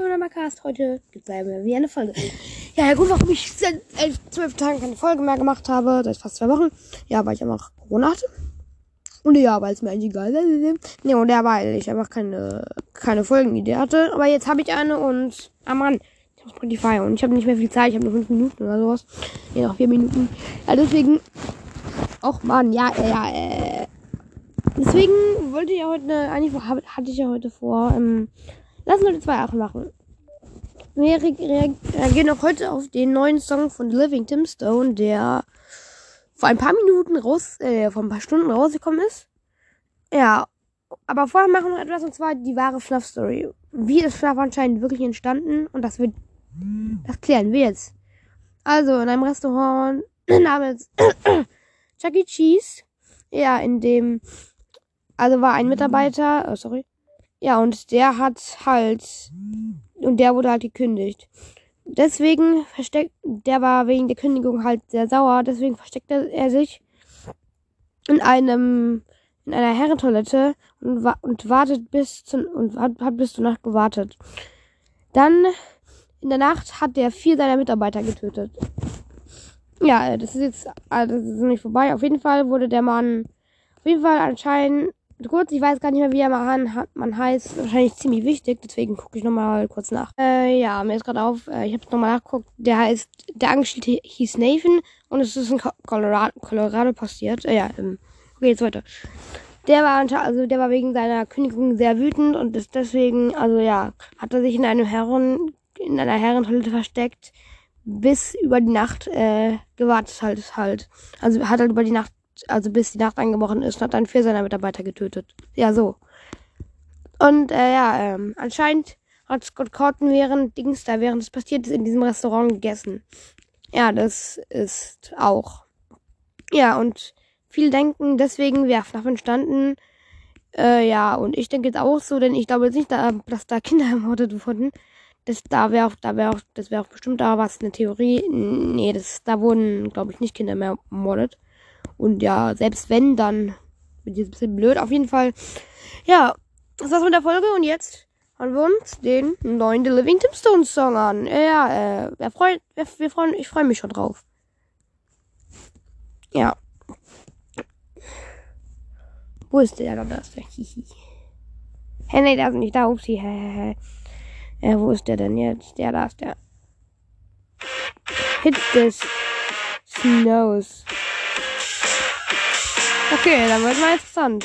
zu meinem Cast. Heute gibt es wieder eine Folge. Ja, der Grund, warum ich seit elf, zwölf Tagen keine Folge mehr gemacht habe, seit fast zwei Wochen, ja, weil ich einfach Corona hatte. Und ja, weil es mir eigentlich egal ist. Ne, und ja, weil ich einfach keine, keine Folgenidee hatte. Aber jetzt habe ich eine und, ah Mann, ich habe Spotify und ich habe nicht mehr viel Zeit. Ich habe nur fünf Minuten oder sowas. Ja, noch vier Minuten. Ja, deswegen, auch Mann, ja, ja, äh, deswegen wollte ich ja heute, eigentlich hatte ich ja heute vor, ähm, lassen wir zwei Sachen machen. Wir reagieren auch heute auf den neuen Song von Living Tim Stone, der vor ein paar Minuten raus, äh, vor ein paar Stunden rausgekommen ist. Ja, aber vorher machen wir etwas und zwar die wahre Fluff Story. Wie ist Fluff anscheinend wirklich entstanden und das wird, das klären wir jetzt. Also in einem Restaurant namens Chuck E. Cheese, ja, in dem, also war ein Mitarbeiter, oh, sorry, ja, und der hat halt, und der wurde halt gekündigt. Deswegen versteckt, der war wegen der Kündigung halt sehr sauer, deswegen versteckte er sich in einem, in einer Herrentoilette und, wa und wartet bis zu, und hat, hat bis zur Nacht gewartet. Dann, in der Nacht hat er vier seiner Mitarbeiter getötet. Ja, das ist jetzt, also das ist nicht vorbei. Auf jeden Fall wurde der Mann, auf jeden Fall anscheinend kurz, ich weiß gar nicht mehr, wie er man, man heißt. Wahrscheinlich ziemlich wichtig, deswegen gucke ich nochmal kurz nach. Äh, ja, mir ist gerade auf, äh, ich habe nochmal nachgeguckt. Der heißt, der Angestellte hieß Nathan und es ist in Colorado, Colorado passiert. Äh, ja, ähm, okay, jetzt weiter. Der war also der war wegen seiner Kündigung sehr wütend und ist deswegen, also ja, hat er sich in einem Herren, in einer Herrentoilette versteckt, bis über die Nacht äh, gewartet halt halt. Also hat halt über die Nacht also bis die Nacht angebrochen ist hat dann vier seiner Mitarbeiter getötet. Ja, so. Und äh, ja, ähm, anscheinend hat Scott Cotton während Dings da, während es passiert ist, in diesem Restaurant gegessen. Ja, das ist auch. Ja, und viele denken, deswegen wäre FNAF entstanden. Äh, ja, und ich denke jetzt auch so, denn ich glaube jetzt nicht, dass da Kinder ermordet wurden. Das, da wäre auch, da wäre auch, das wäre auch bestimmt da was eine Theorie. Nee, das, da wurden, glaube ich, nicht Kinder mehr ermordet. Und ja, selbst wenn, dann ich jetzt ein bisschen blöd. Auf jeden Fall, ja, das war's mit der Folge und jetzt hören wir uns den neuen The Living Tombstone Song an. Ja, äh, wir freuen, wir, wir freuen, ich freue mich schon drauf. Ja. Wo ist der? Da ist der. Hihi. Hä, nee, der ist nicht da. Upsi. Hä, hä, hä. Äh, wo ist der denn jetzt? Der, da ist der. Hit this snows. Okay, dann wird mal interessant.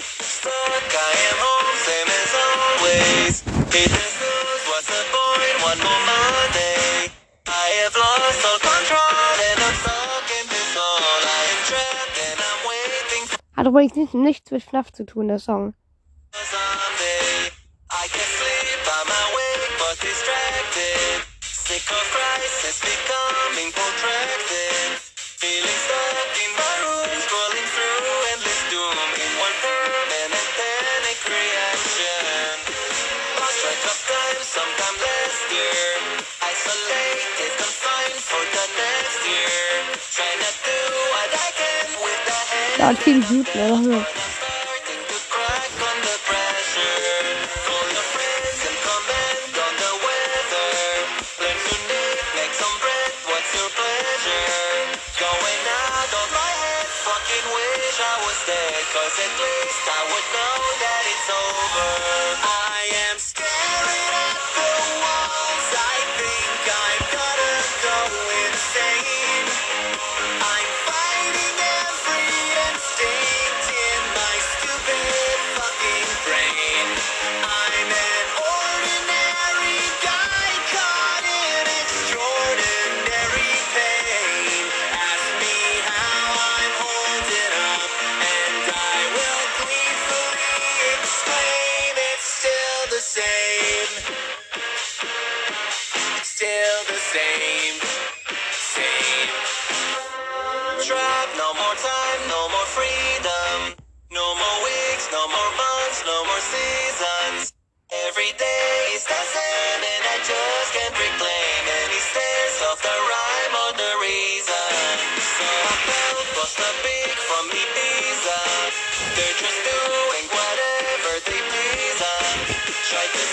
Hat übrigens nicht, nichts mit FNAF zu tun, der Song. Sick crisis becoming protracted. Lost track of last year. Isolated, confined for the next year. Trying to do what I can with the hand. Ja, klingt gut, ne? Cause at least I would know that it's over. I No more time, no more freedom. No more weeks, no more months, no more seasons. Every day is the same, and I just can't reclaim any sense of the rhyme or the reason. So I felt was the big from Ibiza. They're just doing whatever they please. Tried to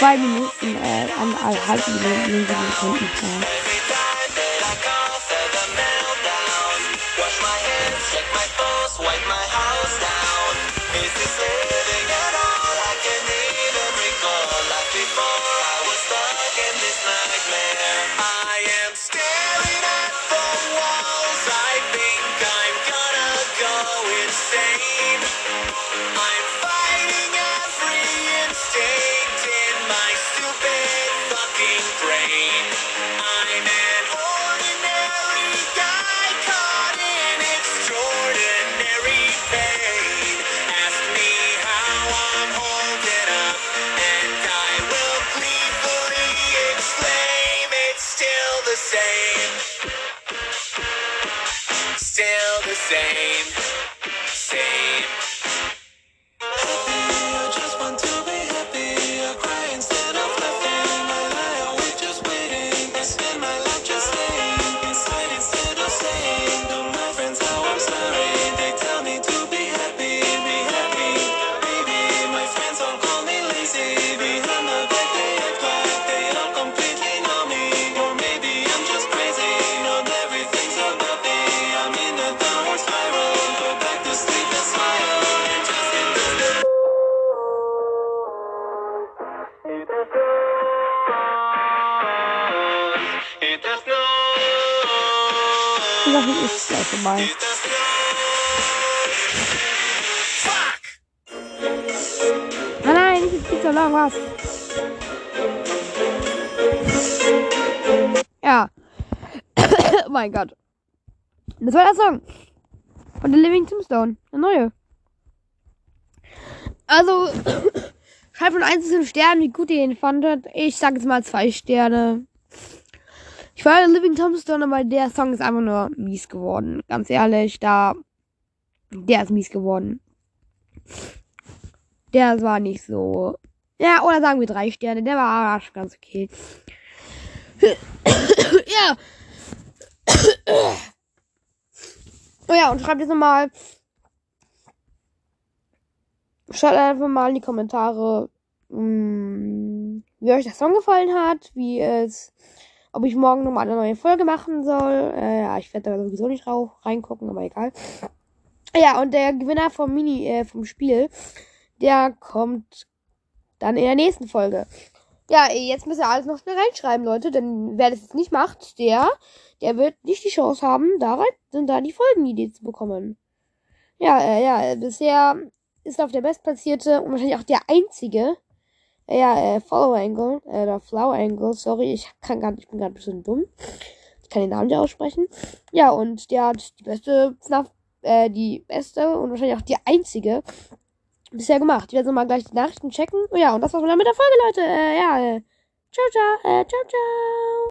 zwei Minuten, äh, an, äh, halb Minuten, Minuten, same. Same. The snow. Fuck! Nein, nicht viel so lang, was? Ja. oh mein Gott. Das war der Song. Von The Living Tombstone. Der neue. Also, schreibt von 1 bis 5 Sternen, wie gut ihr ihn fandet. Ich sag jetzt mal 2 Sterne. Ich war Living Tombstone, aber der Song ist einfach nur mies geworden. Ganz ehrlich, da. Der ist mies geworden. Der war nicht so. Ja, oder sagen wir drei Sterne. Der war ganz okay. ja. oh ja, und schreibt jetzt nochmal. Schreibt einfach mal in die Kommentare, mh, wie euch der Song gefallen hat, wie es, ob ich morgen nochmal eine neue Folge machen soll. Äh, ja, ich werde da sowieso nicht rauf, reingucken, aber egal. Ja, und der Gewinner vom Mini, äh, vom Spiel, der kommt dann in der nächsten Folge. Ja, jetzt müsst ihr alles noch schnell reinschreiben, Leute, denn wer das jetzt nicht macht, der, der wird nicht die Chance haben, da rein, sind da die Folgenidee zu bekommen. Ja, äh, ja, bisher ist auf der bestplatzierte und wahrscheinlich auch der einzige, ja, äh, Follow Angle, äh, oder Flower Angle, sorry, ich kann gar ich bin gerade ein bisschen dumm. Ich kann den Namen nicht aussprechen. Ja, und der hat die beste FNAF, äh, die beste und wahrscheinlich auch die einzige bisher gemacht. Ich werde mal gleich die Nachrichten checken. Ja, und das war's mal mit der Folge, Leute. Äh, ja, äh, ciao, ciao, äh, ciao, ciao.